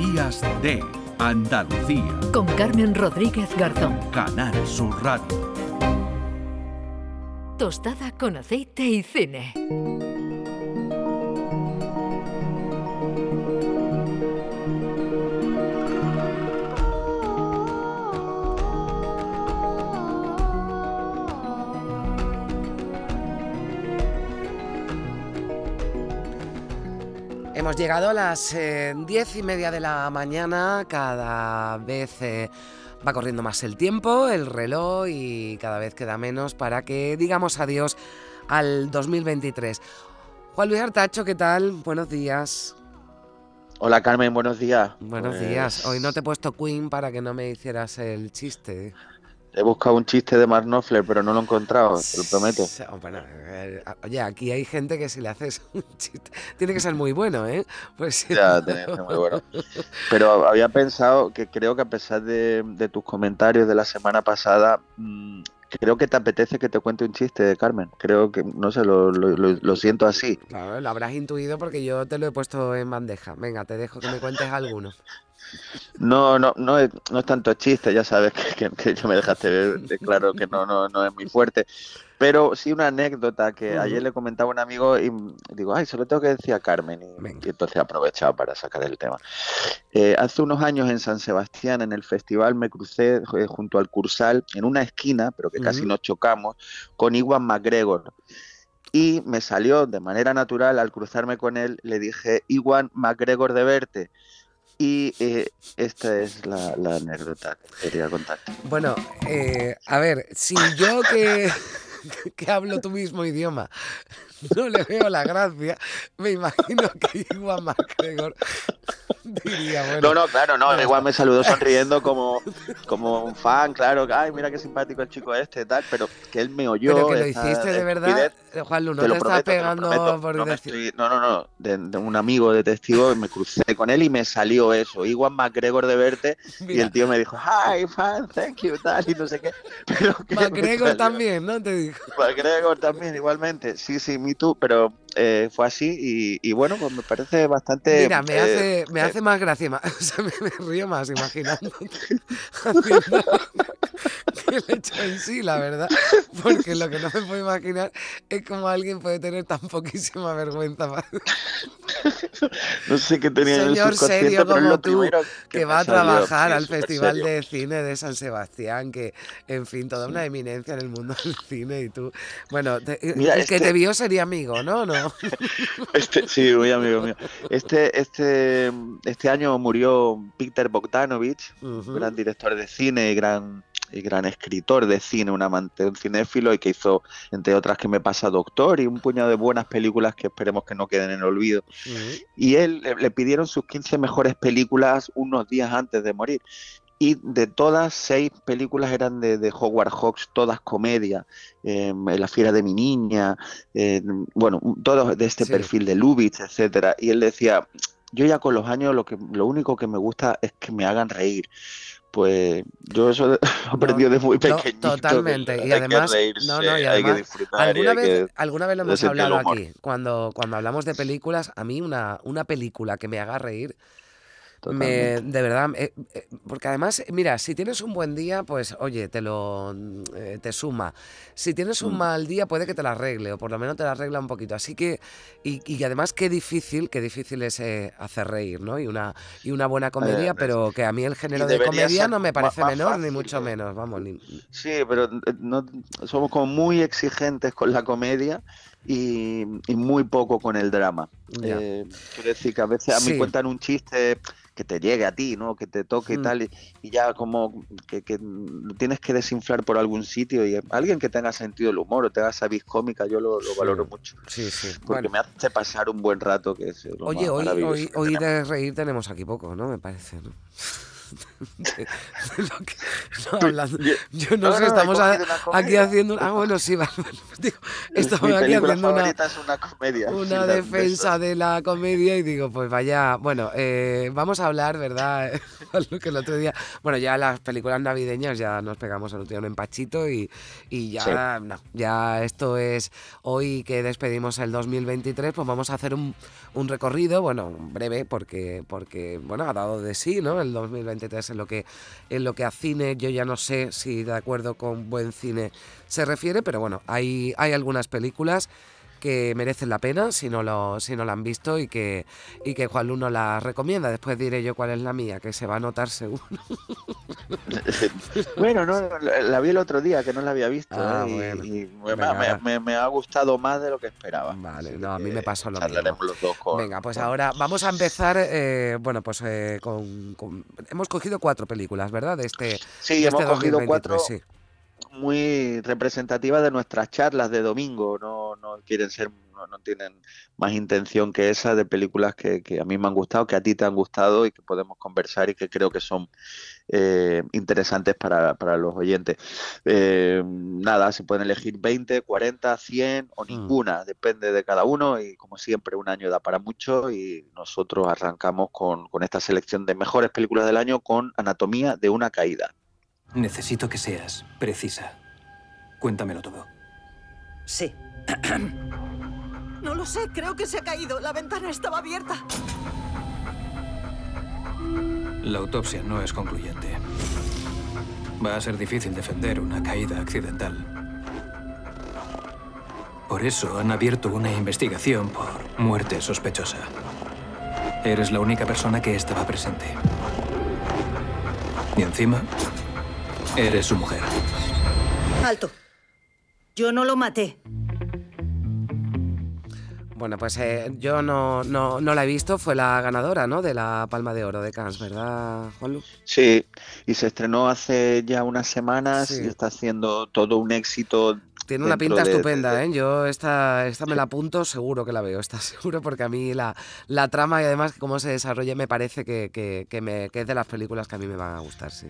Días de Andalucía. Con Carmen Rodríguez Garzón. Canal Sur Radio. Tostada con aceite y cine. Hemos llegado a las eh, diez y media de la mañana, cada vez eh, va corriendo más el tiempo, el reloj y cada vez queda menos para que digamos adiós al 2023. Juan Luis Artacho, ¿qué tal? Buenos días. Hola Carmen, buenos días. Buenos Pues, días. Hoy no te he puesto Queen para que no me hicieras el chiste. He buscado un chiste de Mark Knopfler, pero no lo he encontrado, te lo prometo. Oh, bueno, eh, oye, aquí hay gente que si le haces un chiste, tiene que ser muy bueno, ¿eh? Pues si Ya, no- tenés que ser muy bueno. Pero había pensado que creo que a pesar de, de tus comentarios de la semana pasada, mm, creo que te apetece que te cuente un chiste, Carmen. Creo que, no sé, lo, lo- lo- lo siento así. Claro, lo habrás intuido porque yo te lo he puesto en bandeja. Venga, te dejo que me cuentes alguno. No, no, no es, no es tanto chiste, ya sabes que, que, que ya me dejaste ver de claro que no, no, no es muy fuerte. Pero sí una anécdota que ayer le comentaba a un amigo y digo, ay, se lo tengo que decir a Carmen. Y, y entonces he aprovechado para sacar el tema. Eh, hace unos años en San Sebastián, en el festival, me crucé eh, junto al Cursal, en una esquina, pero que casi nos chocamos, con Iwan McGregor. Y me salió de manera natural, al cruzarme con él, le dije, Iwan McGregor de verte. Y eh, esta es la, la anécdota que quería contarte. Bueno, eh, a ver, si yo que, que hablo tu mismo idioma no le veo la gracia, me imagino que Iwan McGregor diría, bueno, No, no, claro, no, igual me saludó sonriendo como, como un fan, claro, que, ay, mira qué simpático el chico este, tal, pero que él me oyó. pero que lo hiciste de verdad, eh, Juan Lu, no te estás pegando prometo, por no, decir... estoy- no, no, no, de, de un amigo de testigo me crucé con él y me salió eso, Iwan McGregor de verte, y el tío me dijo, hi, fan, thank you, tal, y no sé qué. Pero McGregor también, ¿no? Te digo. McGregor también, igualmente, sí, sí, me too, pero eh, fue así y, y bueno, pues me parece bastante... Mira, me eh, hace, me eh, hace más gracia, o sea, me, me río más imaginando el hecho en sí, la verdad, porque lo que no me puedo imaginar es cómo alguien puede tener tan poquísima vergüenza No sé qué tenía en el Señor serio como tú, que me va a trabajar al Festival serio. de Cine de San Sebastián, que, en fin, toda una eminencia en el mundo del cine y tú, bueno, te- Mira, el que este- te vio sería amigo, ¿no? ¿No? Este, sí, muy amigo mío. Este, este, este año murió Peter Bogdanovich, Ujú. gran director de cine y gran, gran escritor de cine, un amante, un cinéfilo y que hizo, entre otras, que me pasa Doctor y un puñado de buenas películas que esperemos que no queden en el olvido. Y él le, le pidieron sus 15 mejores películas unos días antes de morir. Y de todas, seis películas eran de, de Howard Hawks, todas comedia. eh, La fiera de mi niña, eh, bueno, todos de este Sí. perfil de Lubitsch, etcétera. Y él decía, yo ya con los años lo, que, lo único que me gusta es que me hagan reír. Pues yo eso lo aprendí de muy No, pequeñito. que totalmente. Y que además, reírse, no, no, y hay que disfrutar ¿Alguna vez, que- alguna vez lo hemos hablado aquí? Cuando, cuando hablamos de películas, a mí una, una película que me haga reír, me, de verdad, eh, eh, porque además, mira, si tienes un buen día, pues oye, te lo eh, te suma. Si tienes un Mm. mal día, puede que te la arregle, o por lo menos te la arregla un poquito. Así que, y, y además qué difícil, qué difícil es eh, hacer reír, ¿no? Y una, y una buena comedia, pero que a mí el género de comedia no me parece más menor, ni fácil, mucho ¿no? menos, vamos, ni, Sí, pero no, somos como muy exigentes con la comedia y, y muy poco con el drama. Eh, quiero decir que a veces a mí Sí. cuentan un chiste que te llegue a ti, ¿no? Que te toque Mm. y tal, y, y ya como que, que tienes que desinflar por algún sitio y alguien que tenga sentido del humor o tenga esa vis cómica, yo lo, lo Sí. valoro mucho. Sí, sí. Porque Bueno. me hace pasar un buen rato, que es lo Oye, más hoy, hoy, hoy de reír tenemos aquí poco, ¿no? Me parece, ¿no? de- de lo que- no, hablando- yo no, no, sé, no, estamos a- aquí haciendo... Ah, bueno, sí, vale, digo, Mi aquí haciendo una, es una comedia. una defensa de la comedia y digo, pues vaya, bueno, eh, vamos a hablar, ¿verdad? Lo que el otro día, bueno, ya las películas navideñas ya nos pegamos el otro día un empachito y, y ya, no, ya esto es, hoy que despedimos el 2023, pues vamos a hacer un, un recorrido, bueno, breve, porque, porque, bueno, ha dado de sí, ¿no? El 2023 en lo que, en lo que a cine, yo ya no sé si de acuerdo con buen cine se refiere, pero bueno, hay, hay algunas películas que merecen la pena si no lo si no la han visto y que y que Juan Luno la recomienda después diré yo cuál es la mía que se va a notar seguro Bueno, no, la, vi el otro día, que no la había visto, Ah, ¿eh? y- bueno. y, me, Venga, me- va. me- me ha gustado más de lo que esperaba. Vale, no, a mí me pasó lo mismo. los dos con- venga pues con- ahora vamos a empezar eh, bueno pues eh, con, con- hemos cogido cuatro películas verdad de este Sí, de hemos este cogido 2023, cuatro sí. Muy representativas de nuestras charlas de domingo. No, no quieren ser, no, no tienen más intención que esa de películas que, que a mí me han gustado, que a ti te han gustado y que podemos conversar y que creo que son eh, interesantes para, para los oyentes. Eh, nada, se pueden elegir 20, 40, 100 o Mm. ninguna, depende de cada uno y como siempre un año da para mucho y nosotros arrancamos con, con esta selección de mejores películas del año con Anatomía de una caída. Necesito que seas precisa. Cuéntamelo todo. Sí. No lo sé, creo que se ha caído. La ventana estaba abierta. La autopsia no es concluyente. Va a ser difícil defender una caída accidental. Por eso han abierto una investigación por muerte sospechosa. Eres la única persona que estaba presente. Y encima, eres su mujer. Alto. Yo no lo maté. bueno pues eh, yo no, no, no la he visto fue la ganadora no de la Palma de Oro de Cannes verdad Juanlu Sí, y se estrenó hace ya unas semanas Sí. y está haciendo todo un éxito. Tiene una pinta de- estupenda, de- ¿eh? Yo esta, esta me la apunto, seguro que la veo, está seguro, porque a mí la, la trama y además cómo se desarrolla me parece que, que, que me, que es de las películas que a mí me van a gustar, sí.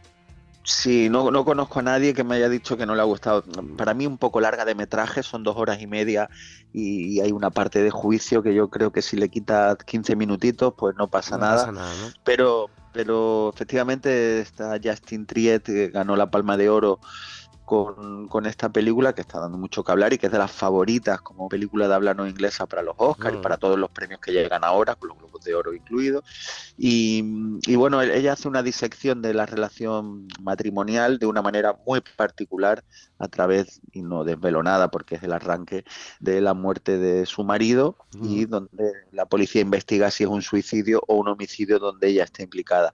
Sí, no, no conozco a nadie que me haya dicho que no le ha gustado. Para mí un poco larga de metraje, son dos horas y media y, y hay una parte de juicio que yo creo que si le quitas 15 minutitos pues no pasa no nada. pasa nada, ¿no? Pero, pero efectivamente está Justin Triet que ganó la Palma de Oro con, con esta película que está dando mucho que hablar y que es de las favoritas como película de habla no inglesa para los Oscars Mm. y para todos los premios que llegan ahora, con los Globos de Oro incluidos. Y, y bueno, él- ella hace una disección de la relación matrimonial de una manera muy particular a través, y no desvelo nada porque es el arranque, de la muerte de su marido y Mm. donde la policía investiga si es un suicidio o un homicidio donde ella está implicada.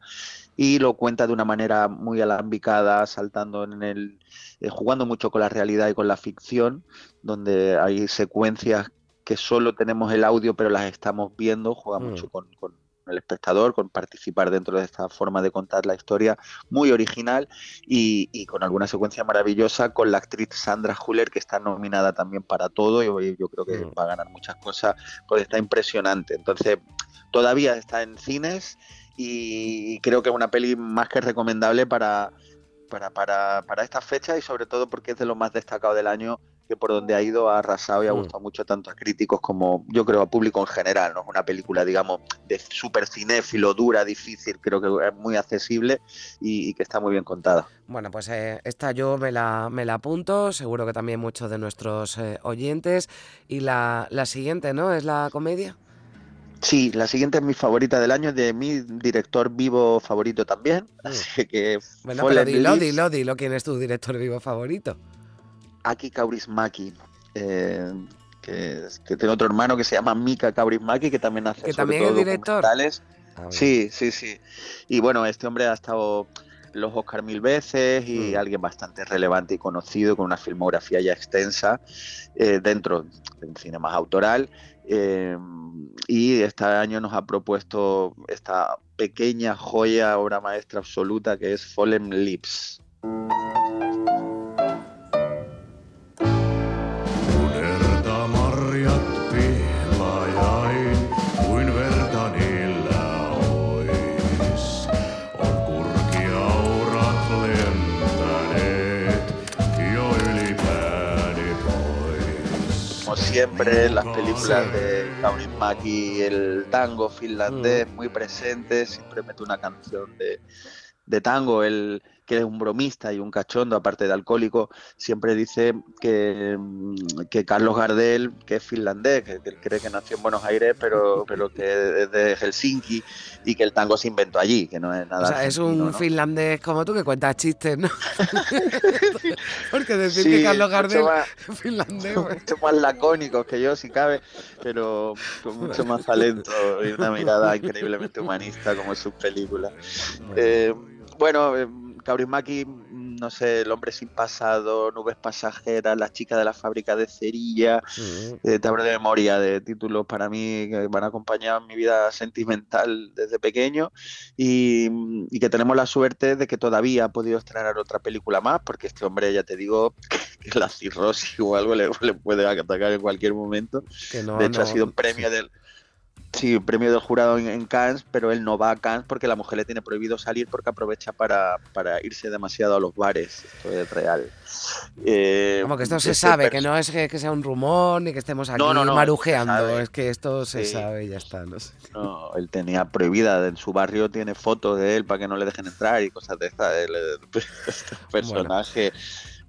Y lo cuenta de una manera muy alambicada, saltando en el, eh, jugando mucho con la realidad y con la ficción, donde hay secuencias que solo tenemos el audio pero las estamos viendo, juega Mm. mucho con, con el espectador, con participar dentro de esta forma de contar la historia, muy original y, y con alguna secuencia maravillosa con la actriz Sandra Huller que está nominada también para todo y hoy yo creo que Mm. va a ganar muchas cosas, pues está impresionante. Entonces, todavía está en cines y creo que es una peli más que recomendable para, para, para, para esta fecha y sobre todo porque es de lo más destacado del año que por donde ha ido ha arrasado y ha Mm. gustado mucho tanto a críticos como yo creo a público en general. No es una película, digamos, de súper cinéfilo, dura, difícil, creo que es muy accesible y, y que está muy bien contada. Bueno, pues eh, esta yo me la, me la apunto, seguro que también muchos de nuestros eh, oyentes. Y la, la siguiente, ¿no? ¿Es la comedia? Sí, la siguiente es mi favorita del año, de mi director vivo favorito también. Mm. Así que Bueno, pero dilo, dilo, dilo, ¿quién es tu director vivo favorito? Aki Kaurismäki, eh, que, que tiene otro hermano que se llama Mika Kaurismäki, que también hace Que sobre también es director. documentales. A ver. Sí, sí, sí. Y bueno, este hombre ha estado los Oscar mil veces y Mm. alguien bastante relevante y conocido, con una filmografía ya extensa eh, dentro del cine más autoral. eh, y este año nos ha propuesto esta pequeña joya, obra maestra absoluta, que es Fallen Lips. Siempre, las películas de Kaurismäki, el tango finlandés, muy presente, siempre mete una canción de, de tango, él que es un bromista y un cachondo, aparte de alcohólico, siempre dice que, mm, que Carlos Gardel, que es finlandés, que, que él cree que nació en Buenos Aires, pero, pero que es de Helsinki y que el tango se inventó allí, que no es nada. O sea, es un finlandés como tú que cuenta chistes, ¿no? Porque decir Sí, que Carlos Gardel más- es finlandés, pues. mucho más lacónicos que yo, si cabe, pero con mucho más talento y una mirada increíblemente humanista como en sus películas. Eh, bueno, eh, Kaurismäki, no sé, El hombre sin pasado, Nubes pasajeras, La chica de la fábrica de cerilla, Mm. eh, te hablo de memoria, de títulos para mí que van a acompañar mi vida sentimental desde pequeño y, y que tenemos la suerte de que todavía ha podido estrenar otra película más, porque este hombre, ya te digo, que la cirrosis o algo le, le puede atacar en cualquier momento. Que no, de hecho, ha sido un premio del... Sí, premio del jurado en, en Cannes, pero él no va a Cannes porque la mujer le tiene prohibido salir porque aprovecha para, para irse demasiado a los bares. Esto es real. Eh, Como que esto se ese sabe, que no es que, que sea un rumor ni que estemos aquí No, no, no, marujeando, es que esto se Sí. sabe y ya está. No sé. No, él tenía prohibida, en su barrio tiene fotos de él para que no le dejen entrar y cosas de estas. Él es un personaje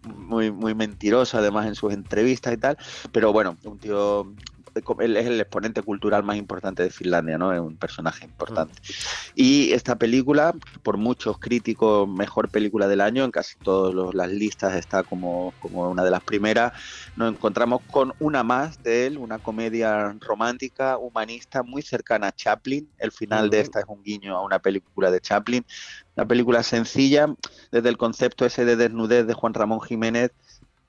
muy, muy mentiroso, además en sus entrevistas y tal. Pero bueno, un tío. Él es el exponente cultural más importante de Finlandia, ¿no? Es un personaje importante. Y esta película, por muchos críticos, mejor película del año, en casi todas las listas está como, como una de las primeras. Nos encontramos con una más de él, una comedia romántica, humanista, muy cercana a Chaplin. El final de esta es un guiño a una película de Chaplin. Una película sencilla, desde el concepto ese de desnudez de Juan Ramón Jiménez.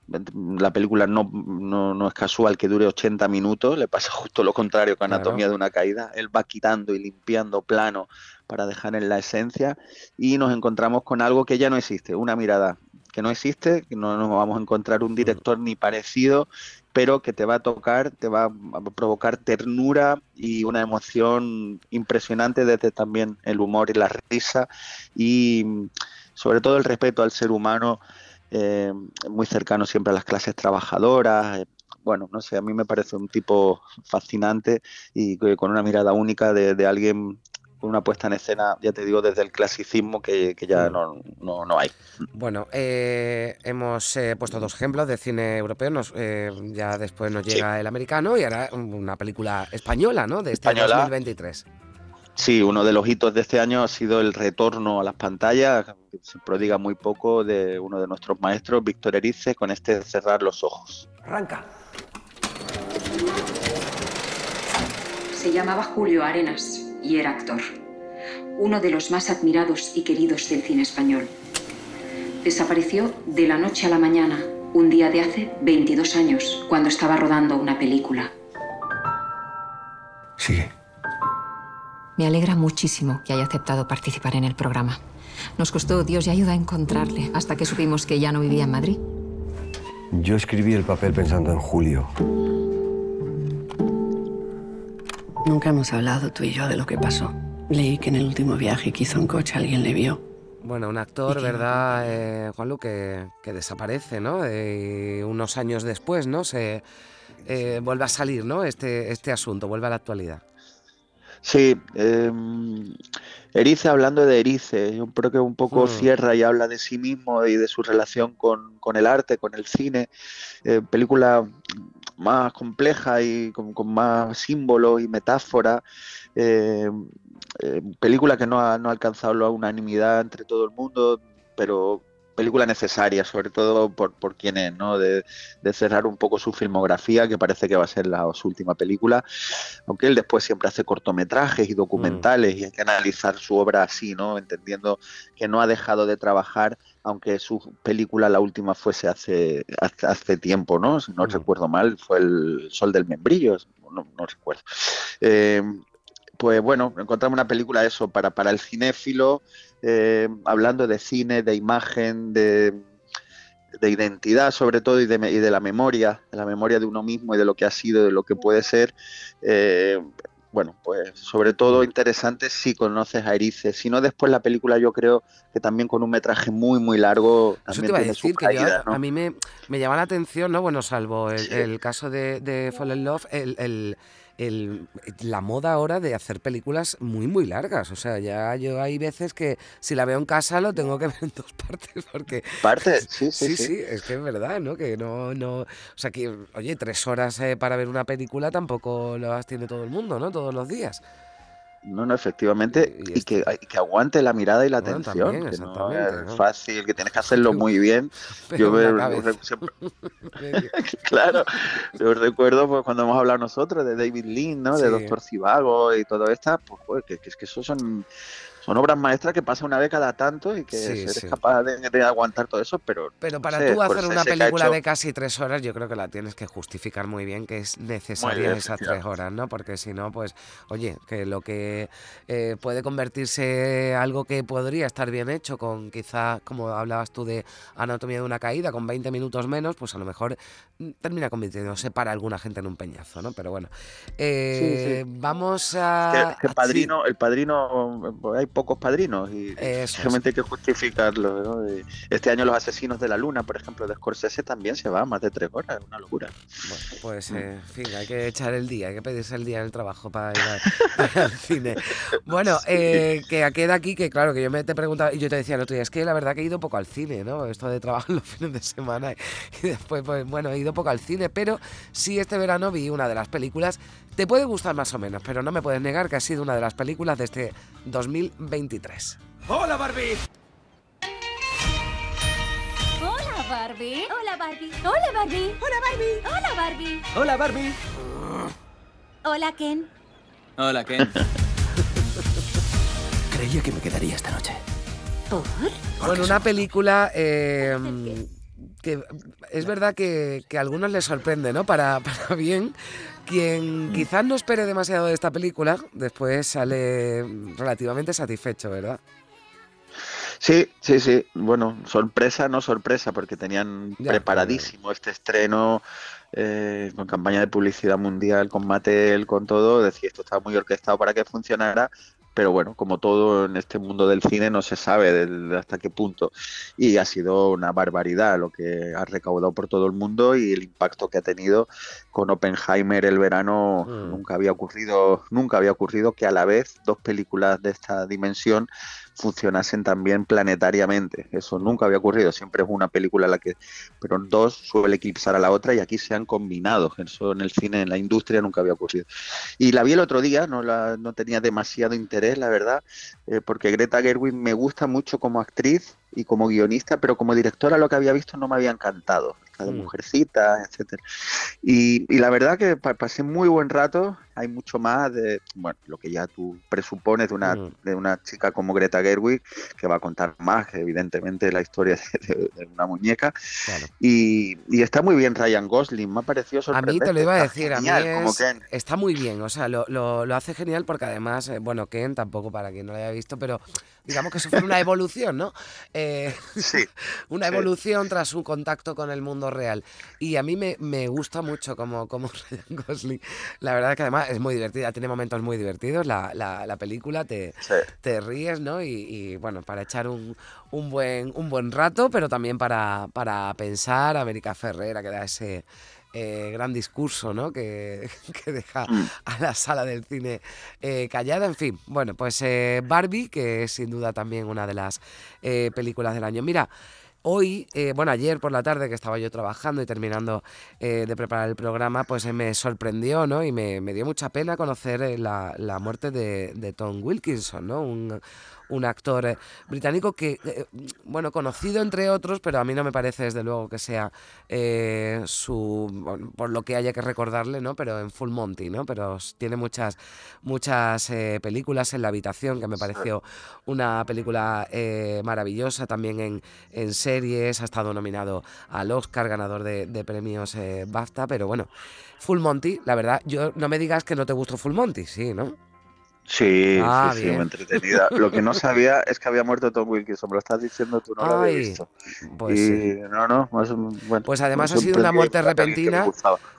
La película no, no, no es casual que dure 80 minutos, le pasa justo lo contrario que Claro. Anatomía de una caída. Él va quitando y limpiando plano para dejar en la esencia y nos encontramos con algo que ya no existe, una mirada que no existe, que no nos vamos a encontrar un director ni parecido, pero que te va a tocar, te va a provocar ternura y una emoción impresionante desde también el humor y la risa y mm, sobre todo el respeto al ser humano eh, muy cercano siempre a las clases trabajadoras. eh, bueno, no sé, a mí me parece un tipo fascinante y que- con una mirada única de, de alguien con una puesta en escena, ya te digo, desde el clasicismo que, que ya no, no, no hay. Bueno, eh, hemos eh, puesto dos ejemplos de cine europeo, nos, eh, ya después nos llega el americano y ahora una película española, ¿no? De este Española. 2023. Sí, uno de los hitos de este año ha sido el retorno a las pantallas, que se prodiga muy poco, de uno de nuestros maestros, Víctor Erice, con este Cerrar los ojos. Arranca. Se llamaba Julio Arenas y era actor. Uno de los más admirados y queridos del cine español. Desapareció de la noche a la mañana, un día de hace 22 años, cuando estaba rodando una película. Sigue. Me alegra muchísimo que haya aceptado participar en el programa. Nos costó Dios y ayuda a encontrarle hasta que supimos que ya no vivía en Madrid. Yo escribí el papel pensando en Julio. Nunca hemos hablado tú y yo de lo que pasó. Leí que en el último viaje que hizo en coche alguien le vio. Bueno, un actor, ¿verdad, eh, Juanlu, que, que desaparece, ¿no? Eh, unos años después, ¿no? Se eh, vuelve a salir, ¿no? Este, este asunto, vuelve a la actualidad. Sí, eh, Erice hablando de Erice, yo creo que un poco Mm. cierra y habla de sí mismo y de su relación con, con el arte, con el cine. Eh, película más compleja y con, con más símbolos y metáforas. Eh, eh, película que no ha, no ha alcanzado la unanimidad entre todo el mundo, pero película necesaria, sobre todo por, por quién es, ¿no? De, de cerrar un poco su filmografía, que parece que va a ser la, su última película, aunque él después siempre hace cortometrajes y documentales y hay que analizar su obra así, ¿no? Entendiendo que no ha dejado de trabajar, aunque su película, la última, fuese hace, hace, hace tiempo, ¿no? Si no recuerdo mal, fue El Sol del Membrillo, no, no recuerdo. Eh, pues bueno, encontramos una película eso para, para el cinéfilo, eh, hablando de cine, de imagen, de, de identidad sobre todo y de, y de, la memoria, de la memoria de uno mismo y de lo que ha sido, de lo que puede ser. Eh, bueno, pues sobre todo interesante si conoces a Erice. Si no, después la película yo creo que también con un metraje muy, muy largo. Eso te iba a decir que yo- caídas, ¿no? a mí me, me llama la atención, ¿no? Bueno, salvo el, el caso de, de Fallen Love, el, el- el- la moda ahora de hacer películas muy, muy largas. O sea, ya yo hay veces que si la veo en casa lo tengo que ver en dos partes porque... Parte, sí, Sí, sí, sí. sí, es que es verdad, ¿no? Que no, no... O sea, que, oye, tres horas eh, para ver una película tampoco las tiene todo el mundo, ¿no? Todos los días. No, no, efectivamente, y, que, y que aguante la mirada y la Bueno, atención, también, que no es ¿no? fácil, que tienes que hacerlo muy bien. Pero Yo me- siempre- claro, yo recuerdo pues, cuando hemos hablado nosotros de David Lean, ¿no? De. Doctor Civago y todo esto, pues joder, que, que es que eso son, son obras maestras que pasan una vez cada tanto y que Sí, eres sí. capaz de, de aguantar todo eso, pero... Pero no para sé, tú hacer Scorsese una película hecho- de casi tres horas, yo creo que la tienes que justificar muy bien que es necesaria esas tres horas, ¿no? Porque si no, pues, oye, que lo que eh, puede convertirse algo que podría estar bien hecho con quizá, como hablabas tú de Anatomía de una caída, con 20 minutos menos, pues a lo mejor mm, termina convirtiéndose para alguna gente en un peñazo, ¿no? Pero bueno, eh, vamos a... que, que a- padrino, el padrino, pues, hay pocos padrinos y Eso hay que justificarlo. ¿no? Y Este año Los Asesinos de la Luna, por ejemplo, de Scorsese también se va a más de tres horas, es una locura. Bueno, Mm. pues, eh, en fin, hay que echar el día, hay que pedirse el día en el trabajo para ir, al cine. Bueno, eh, que queda aquí que, claro, que yo me te preguntaba, y yo te decía el otro día, es que la verdad que he ido poco al cine, ¿no? Esto de trabajar los fines de semana y después, pues bueno, he ido poco al cine, pero sí este verano vi una de las películas, te puede gustar más o menos, pero no me puedes negar que ha sido una de las películas de este 2023. ¡Hola, Barbie! Hola, Barbie. Hola, Barbie. Hola, Barbie. Hola, Barbie. Hola, Barbie. Hola, Barbie. Hola, Ken. Hola, Ken. Creía que me quedaría esta noche. ¿Por? Bueno, una película eh, que es verdad que, que a algunos les sorprende, ¿no? Para, para bien. Quien quizás no espere demasiado de esta película, después sale relativamente satisfecho, ¿verdad? Sí, sí, sí. Bueno, sorpresa, no sorpresa, porque tenían Ya, preparadísimo este estreno eh, con campaña de publicidad mundial, con Mattel, con todo. Decía, esto estaba muy orquestado para que funcionara. Pero bueno, como todo en este mundo del cine, no se sabe del- hasta qué punto. Y ha sido una barbaridad lo que ha recaudado por todo el mundo y el impacto que ha tenido con Oppenheimer el verano. Mm. Nunca había ocurrido, nunca había ocurrido que a la vez dos películas de esta dimensión funcionasen también planetariamente. Eso nunca había ocurrido. Siempre es una película la que, pero dos suele eclipsar a la otra y aquí se han combinado. Eso en el cine, en la industria nunca había ocurrido. Y la vi el otro día, no, la, no tenía demasiado interés, la verdad, eh, porque Greta Gerwig me gusta mucho como actriz y como guionista, pero como directora lo que había visto no me había encantado. La de Mm. Mujercita, etcétera. Y, y la verdad que pa- pasé muy buen rato. Hay mucho más de, bueno, lo que ya tú presupones de una, Mm. de una chica como Greta Gerwig, que va a contar más que evidentemente la historia de, de- una muñeca. Y, y está muy bien Ryan Gosling, me ha parecido A sorprendente. mí te lo iba a decir, a mí genial, como es- Ken. está muy bien, o sea, lo, lo- lo hace genial porque además, eh, bueno, Ken tampoco para quien no lo haya visto, pero digamos que eso fue una evolución, ¿no? Eh, una sí. evolución tras un contacto con el mundo real. Y a mí me, me gusta mucho como, como Ryan Gosling. La verdad es que además es muy divertida, tiene momentos muy divertidos la, la- la película, te, te ríes, ¿no? Y, y, bueno, para echar un, un buen, un buen rato, pero también para, para pensar, América Ferrera, que da ese eh, gran discurso, ¿no? Que, que deja a la sala del cine eh, callada. En fin, bueno, pues eh, Barbie, que es sin duda también una de las películas del año. Mira, Hoy, eh, bueno, ayer por la tarde que estaba yo trabajando y terminando eh, de preparar el programa, pues eh, me sorprendió, ¿no? Y me, me dio mucha pena conocer la, la muerte de, de Tom Wilkinson, ¿no? Un, un actor eh, británico que, eh, bueno, conocido entre otros, pero a mí no me parece desde luego que sea eh, su, bueno, por lo que haya que recordarle, ¿no? Pero en Full Monty, ¿no? Pero tiene muchas, muchas películas en la habitación, que me pareció una película maravillosa, también en, en series, ha estado nominado al Oscar, ganador de, de premios BAFTA, pero bueno, Full Monty, la verdad, yo no me digas que no te gustó Full Monty, sí, ¿no? Sí, Ah, sí, sí, bien. muy entretenida. Lo que no sabía es que había muerto Tom Wilkinson, me lo estás diciendo tú, no lo había Ay, visto. pues y sí. no, no, más, bueno, Pues además ha sido una muerte repentina.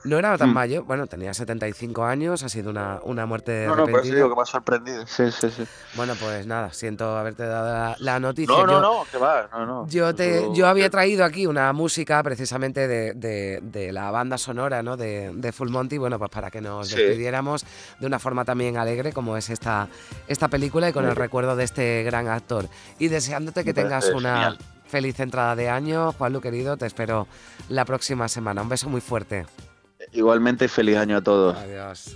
No era tan Mm. mayor, bueno, tenía 75 años, ha sido una, una muerte No, no, por eso repentina. digo que me ha sorprendido. Sí, sí, sí. Bueno, pues nada, siento haberte dado la, la noticia. No, no, Yo- no, que va, no, no. Yo, te, yo había traído aquí una música precisamente de, de- de la banda sonora ¿no? de, de Full Monty, bueno, pues para que nos Sí. despidiéramos de una forma también alegre como es esta, esta película y con el recuerdo de este gran actor. Y deseándote que tengas una feliz entrada de año, Juanlu querido, te espero la próxima semana. Un beso muy fuerte. Igualmente, feliz año a todos. Adiós.